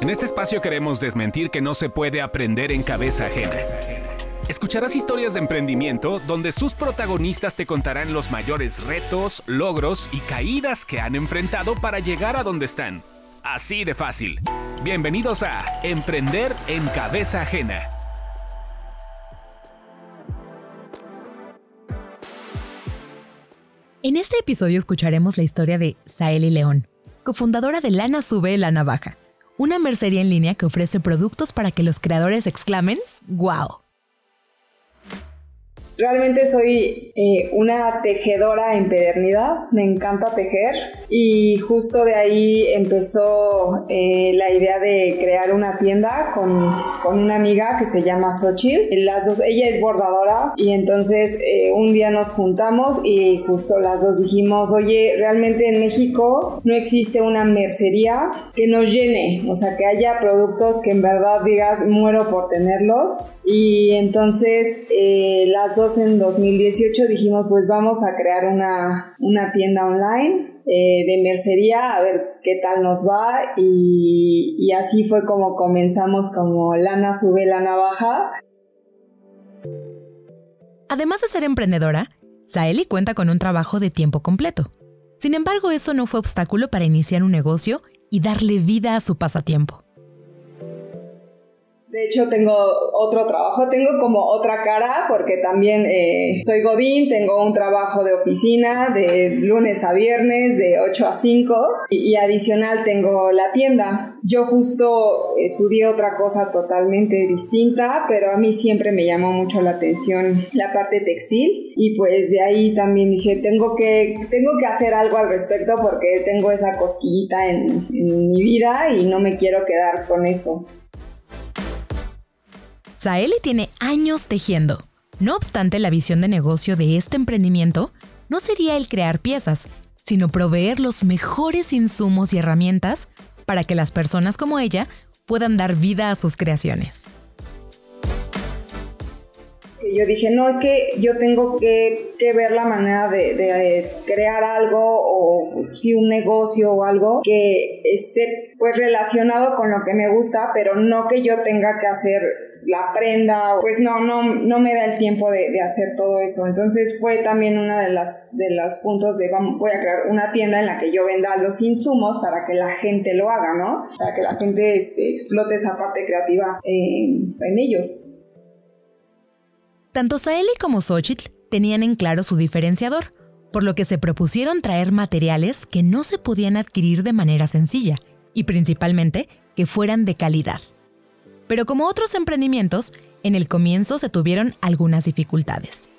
En este espacio queremos desmentir que no se puede aprender en cabeza ajena. Escucharás historias de emprendimiento donde sus protagonistas te contarán los mayores retos, logros y caídas que han enfrentado para llegar a donde están. Así de fácil. Bienvenidos a Emprender en cabeza ajena. En este episodio escucharemos la historia de Saeli León, cofundadora de Lana Sube La Navaja, una mercería en línea que ofrece productos para que los creadores exclamen ¡Wow! Realmente soy eh, una tejedora empedernida, me encanta tejer y justo de ahí empezó eh, la idea de crear una tienda con, con, una amiga que se llama Xochitl. Las dos, ella es bordadora y entonces eh, un día nos juntamos y justo las dos dijimos, oye, realmente en México no existe una mercería que nos llene, o sea, que haya productos que en verdad digas, muero por tenerlos. Y entonces las dos en 2018 dijimos, pues vamos a crear una, tienda online eh, de mercería, a ver qué tal nos va. Y, y así fue como comenzamos como lana sube, lana baja. Además de ser emprendedora, Saeli cuenta con un trabajo de tiempo completo. Sin embargo, eso no fue obstáculo para iniciar un negocio y darle vida a su pasatiempo. De hecho, tengo otro trabajo, tengo como otra cara porque también eh, soy Godín, tengo un trabajo de oficina de lunes a viernes de 8 a 5 y, adicional tengo la tienda. Yo justo estudié otra cosa totalmente distinta, pero a mí siempre me llamó mucho la atención la parte textil y pues de ahí también dije, tengo que, tengo que hacer algo al respecto porque tengo esa cosquillita en, en mi vida y no me quiero quedar con eso. Saeli tiene años tejiendo. No obstante, la visión de negocio de este emprendimiento no sería el crear piezas, sino proveer los mejores insumos y herramientas para que las personas como ella puedan dar vida a sus creaciones. Yo dije, no, es que yo tengo que, ver la manera de, crear algo o si un negocio o algo que esté pues relacionado con lo que me gusta, pero no que yo tenga que hacer la prenda, pues no, no, no me da el tiempo de, hacer todo eso. Entonces fue también uno de, las, de los puntos de voy a crear una tienda en la que yo venda los insumos para que la gente lo haga, ¿no? Para que la gente este, explote esa parte creativa en, en ellos. Tanto Saeli como Xochitl tenían en claro su diferenciador, por lo que se propusieron traer materiales que no se podían adquirir de manera sencilla y principalmente que fueran de calidad. Pero como otros emprendimientos, en el comienzo se tuvieron algunas dificultades.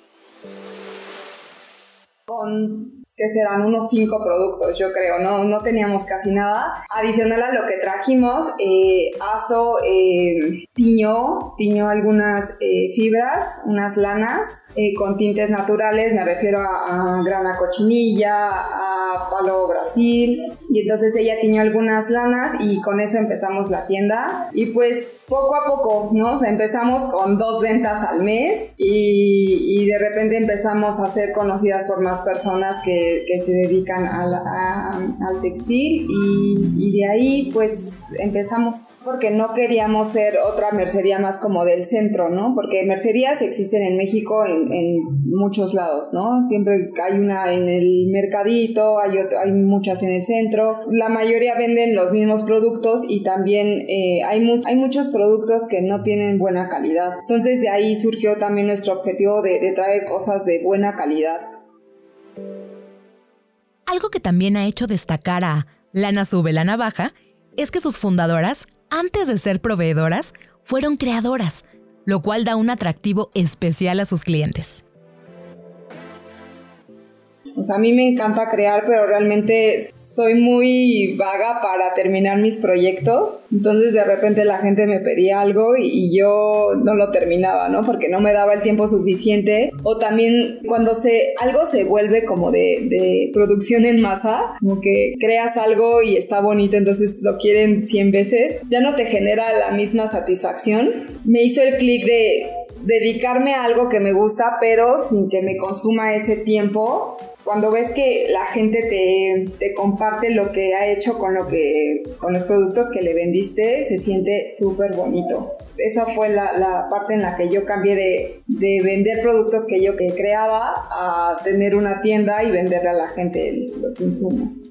Con que serán unos cinco productos, yo creo, no, no teníamos casi nada. Adicional a lo que trajimos, eh, ASO eh, tiñó, tiñó algunas eh, fibras, unas lanas eh, con tintes naturales, me refiero a, grana cochinilla, a palo Brasil, y entonces ella tiñó algunas lanas y con eso empezamos la tienda y pues poco a poco, ¿no? O sea, empezamos con dos ventas al mes y, de repente empezamos a ser conocidas por más personas que, que se dedican al, al textil y, y de ahí pues empezamos porque no queríamos ser otra mercería más como del centro, ¿no? Porque mercerías existen en México en, muchos lados, ¿no? Siempre hay una en el mercadito, hay, hay muchas en el centro. La mayoría venden los mismos productos y también eh, hay, hay muchos productos que no tienen buena calidad. Entonces de ahí surgió también nuestro objetivo de, de traer cosas de buena calidad. Algo que también ha hecho destacar a Lana Sube la Navaja es que sus fundadoras antes de ser proveedoras, fueron creadoras, lo cual da un atractivo especial a sus clientes. O sea, a mí me encanta crear, pero realmente soy muy vaga para terminar mis proyectos. Entonces de repente la gente me pedía algo y, yo no lo terminaba, ¿no? Porque no me daba el tiempo suficiente. O también cuando se, algo se vuelve como de, de producción en masa, como que creas algo y está bonito, entonces lo quieren 100 veces, ya no te genera la misma satisfacción. Me hizo el clic de dedicarme a algo que me gusta, pero sin que me consuma ese tiempo cuando ves que la gente te, te, comparte lo que ha hecho con lo que con los productos que le vendiste se siente súper bonito. Esa fue la, la, parte en la que yo cambié de, de, vender productos que yo creaba a tener una tienda y venderle a la gente los insumos.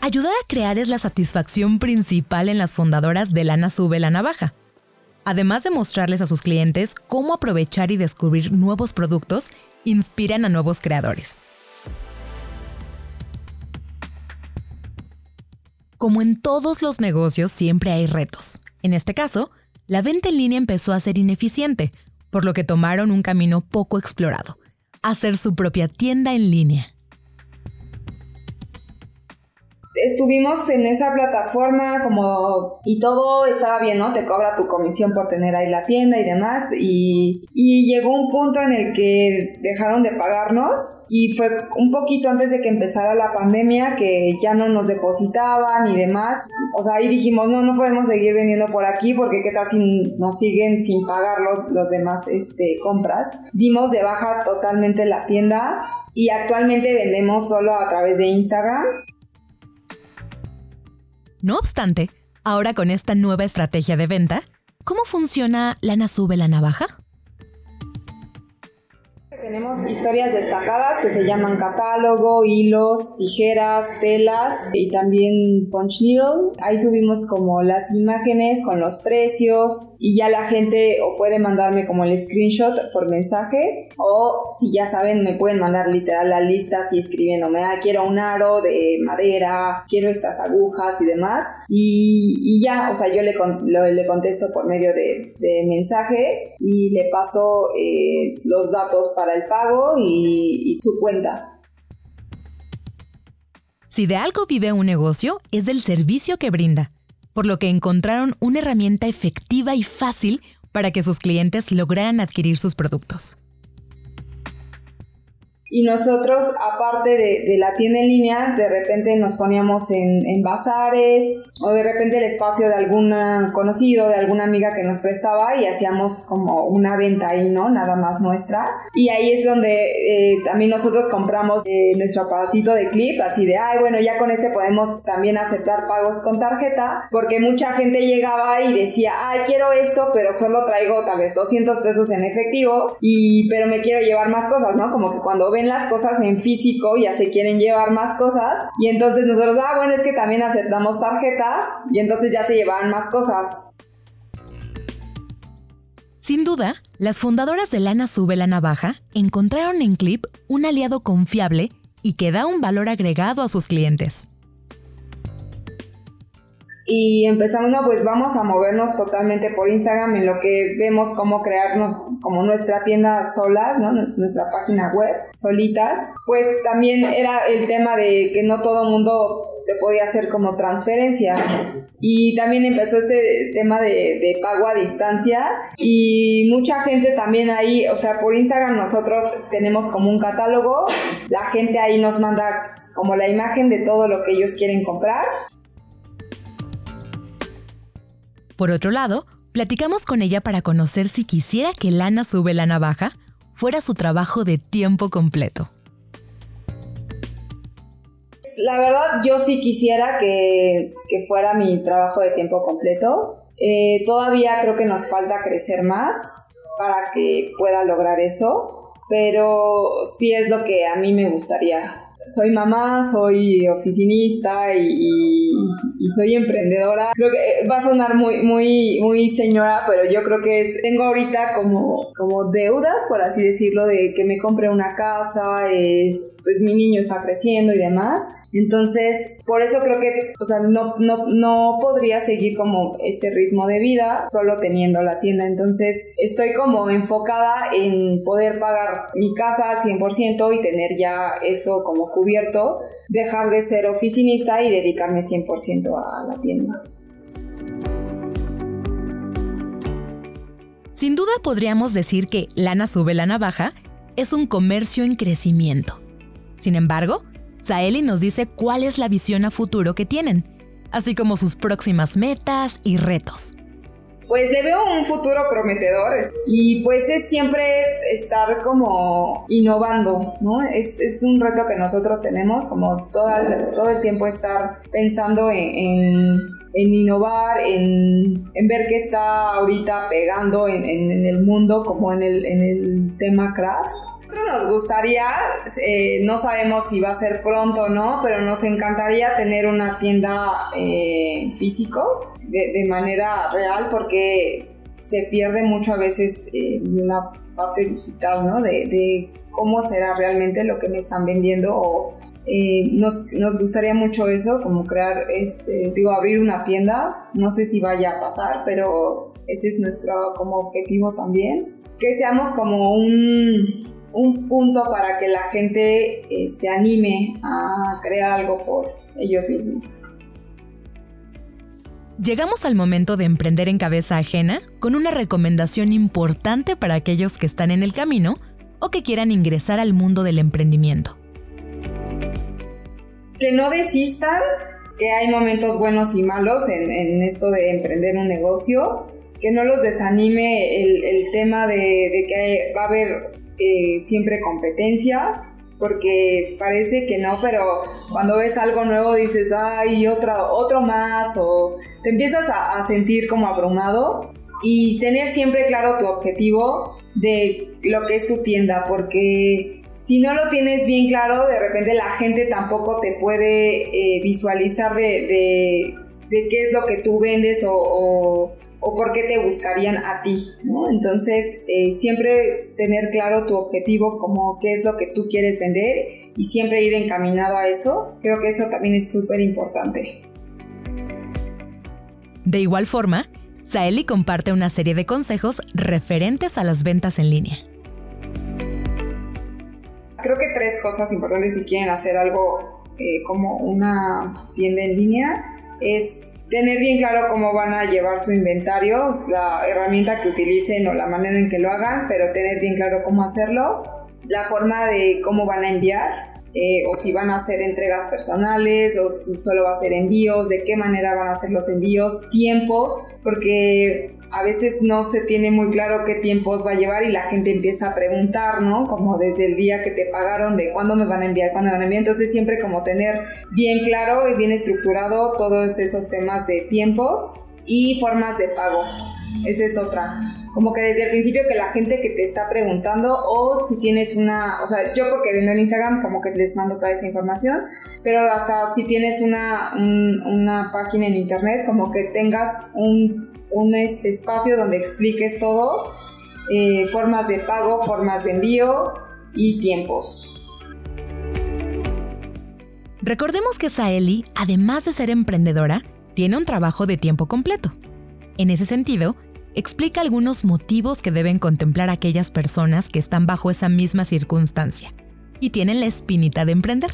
Ayudar a crear es la satisfacción principal en las fundadoras de Lana Sube la Navaja además de mostrarles a sus clientes cómo aprovechar y descubrir nuevos productos, inspiran a nuevos creadores. Como en todos los negocios, siempre hay retos. En este caso, la venta en línea empezó a ser ineficiente, por lo que tomaron un camino poco explorado, hacer su propia tienda en línea estuvimos en esa plataforma como y todo estaba bien, ¿no? Te cobra tu comisión por tener ahí la tienda y demás y, llegó un punto en el que dejaron de pagarnos y fue un poquito antes de que empezara la pandemia que ya no nos depositaban y demás. O sea, ahí dijimos, no, no podemos seguir vendiendo por aquí porque qué tal si nos siguen sin pagar los, los demás este, compras. Dimos de baja totalmente la tienda y actualmente vendemos solo a través de Instagram no obstante, ahora con esta nueva estrategia de venta, ¿cómo funciona Lana Sube la Navaja? Tenemos historias destacadas que se llaman catálogo, hilos, tijeras, telas y también punch needle. Ahí subimos como las imágenes con los precios y ya la gente o puede mandarme como el screenshot por mensaje o si ya saben me pueden mandar literal la lista así escribiéndome, ah, quiero un aro de madera, quiero estas agujas y demás y, ya, o sea, yo le, le contesto por medio de, mensaje y le paso eh, los datos para el pago y, su cuenta. Si de algo vive un negocio, es del servicio que brinda, por lo que encontraron una herramienta efectiva y fácil para que sus clientes lograran adquirir sus productos. Y nosotros, aparte de, la tienda en línea, de repente nos poníamos en, en, bazares o de repente el espacio de algún conocido, de alguna amiga que nos prestaba y hacíamos como una venta ahí, ¿no? Nada más nuestra. Y ahí es donde eh, también nosotros compramos eh, nuestro aparatito de clip, así de, ay, bueno, ya con este podemos también aceptar pagos con tarjeta, porque mucha gente llegaba y decía, ay, quiero esto, pero solo traigo tal vez 200 pesos en efectivo, y pero me quiero llevar más cosas, ¿no? Como que cuando ven las cosas en físico, ya se quieren llevar más cosas. Y entonces nosotros, ah, bueno, es que también aceptamos tarjeta y entonces ya se llevan más cosas. Sin duda, las fundadoras de Lana Sube la Navaja encontraron en Clip un aliado confiable y que da un valor agregado a sus clientes y empezamos, no, pues vamos a movernos totalmente por Instagram en lo que vemos cómo crearnos como nuestra tienda solas, ¿no? Nuestra página web, solitas. Pues también era el tema de que no todo mundo te podía hacer como transferencia. Y también empezó este tema de, de, pago a distancia y mucha gente también ahí, o sea, por Instagram nosotros tenemos como un catálogo, la gente ahí nos manda como la imagen de todo lo que ellos quieren comprar por otro lado, platicamos con ella para conocer si quisiera que Lana Sube la Navaja fuera su trabajo de tiempo completo. La verdad, yo sí quisiera que, fuera mi trabajo de tiempo completo. Eh, todavía creo que nos falta crecer más para que pueda lograr eso, pero sí es lo que a mí me gustaría soy mamá, soy oficinista y, soy emprendedora. Creo que eh, va a sonar muy, muy, muy señora, pero yo creo que es, tengo ahorita como, como deudas, por así decirlo, de que me compre una casa, es, pues mi niño está creciendo y demás. Entonces, por eso creo que, o sea, no, no, no podría seguir como este ritmo de vida solo teniendo la tienda. Entonces, estoy como enfocada en poder pagar mi casa al 100% y tener ya eso como cubierto, dejar de ser oficinista y dedicarme 100% a la tienda. Sin duda podríamos decir que Lana Sube la Navaja es un comercio en crecimiento. Sin embargo, Saeli nos dice cuál es la visión a futuro que tienen, así como sus próximas metas y retos. Pues le veo un futuro prometedor y pues es siempre estar como innovando, ¿no? Es, es un reto que nosotros tenemos, como todo el, todo el tiempo estar pensando en, en, innovar, en, en, ver qué está ahorita pegando en, en, el mundo, como en el, en tema craft. Nos gustaría, eh, no sabemos si va a ser pronto o no, pero nos encantaría tener una tienda eh, físico de, manera real porque se pierde mucho a veces eh, la parte digital, ¿no? De, cómo será realmente lo que me están vendiendo o eh, nos, nos, gustaría mucho eso, como crear, este, digo, abrir una tienda, no sé si vaya a pasar, pero ese es nuestro como objetivo también, que seamos como un, un punto para que la gente se anime a crear algo por ellos mismos. Llegamos al momento de emprender en cabeza ajena con una recomendación importante para aquellos que están en el camino o que quieran ingresar al mundo del emprendimiento. Que no desistan, que hay momentos buenos y malos en, esto de emprender un negocio, que no los desanime el, tema de, que va a haber eh, siempre competencia, porque parece que no, pero cuando ves algo nuevo dices, ay, otro, otro más, o te empiezas a, sentir como abrumado y tener siempre claro tu objetivo de lo que es tu tienda, porque si no lo tienes bien claro, de repente la gente tampoco te puede eh, visualizar de, qué es lo que tú vendes o por qué te buscarían a ti, ¿no? Entonces, eh, siempre tener claro tu objetivo, como qué es lo que tú quieres vender y siempre ir encaminado a eso, creo que eso también es súper importante. De igual forma, Saeli comparte una serie de consejos referentes a las ventas en línea. Creo que tres cosas importantes si quieren hacer algo eh, como una tienda en línea es tener bien claro cómo van a llevar su inventario, la herramienta que utilicen o la manera en que lo hagan, pero tener bien claro cómo hacerlo, la forma de cómo van a enviar, eh, o si van a hacer entregas personales, o si solo va a ser envíos, de qué manera van a hacer los envíos, tiempos, porque a veces no se tiene muy claro qué tiempos va a llevar y la gente empieza a preguntar, ¿no? Como desde el día que te pagaron, de cuándo me van a enviar, cuándo me van a enviar. Entonces siempre como tener bien claro y bien estructurado todos esos temas de tiempos y formas de pago. Esa es otra. Como que desde el principio que la gente que te está preguntando o si tienes una, o sea, yo porque vendo en Instagram como que les mando toda esa información, pero hasta si tienes una, una página en internet, como que tengas un un este, espacio donde expliques todo, eh, formas de pago, formas de envío y tiempos. Recordemos que Saeli, además de ser emprendedora, tiene un trabajo de tiempo completo. En ese sentido, explica algunos motivos que deben contemplar aquellas personas que están bajo esa misma circunstancia y tienen la espinita de emprender.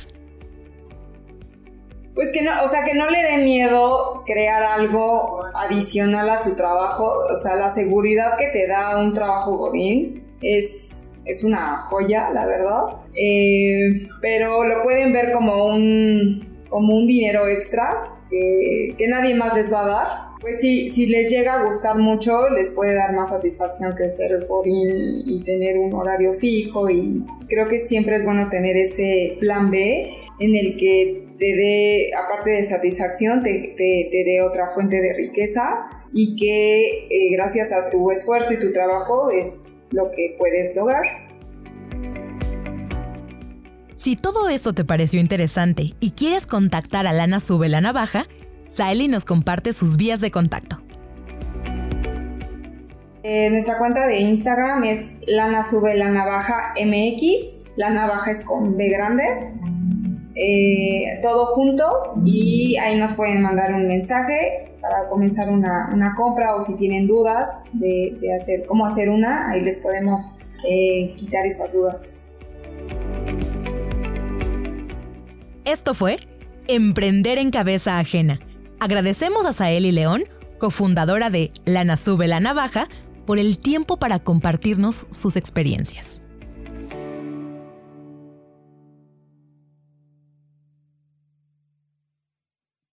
Pues que no, o sea, que no le dé miedo crear algo adicional a su trabajo. O sea, la seguridad que te da un trabajo godín es, es una joya, la verdad. Eh, pero lo pueden ver como un, como un dinero extra que, que nadie más les va a dar. Pues sí, si les llega a gustar mucho, les puede dar más satisfacción que ser godín y tener un horario fijo. Y creo que siempre es bueno tener ese plan B en el que te dé, aparte de satisfacción, te, te, dé otra fuente de riqueza y que eh, gracias a tu esfuerzo y tu trabajo es lo que puedes lograr. Si todo eso te pareció interesante y quieres contactar a Lana Sube la Navaja, Saeli nos comparte sus vías de contacto. Eh, nuestra cuenta de Instagram es Lana Sube la Navaja MX. La navaja es con B grande. Eh, todo junto y ahí nos pueden mandar un mensaje para comenzar una, compra o si tienen dudas de, hacer cómo hacer una, ahí les podemos eh, quitar esas dudas. Esto fue Emprender en Cabeza Ajena. Agradecemos a Saeli León, cofundadora de Lana Sube la Navaja, por el tiempo para compartirnos sus experiencias.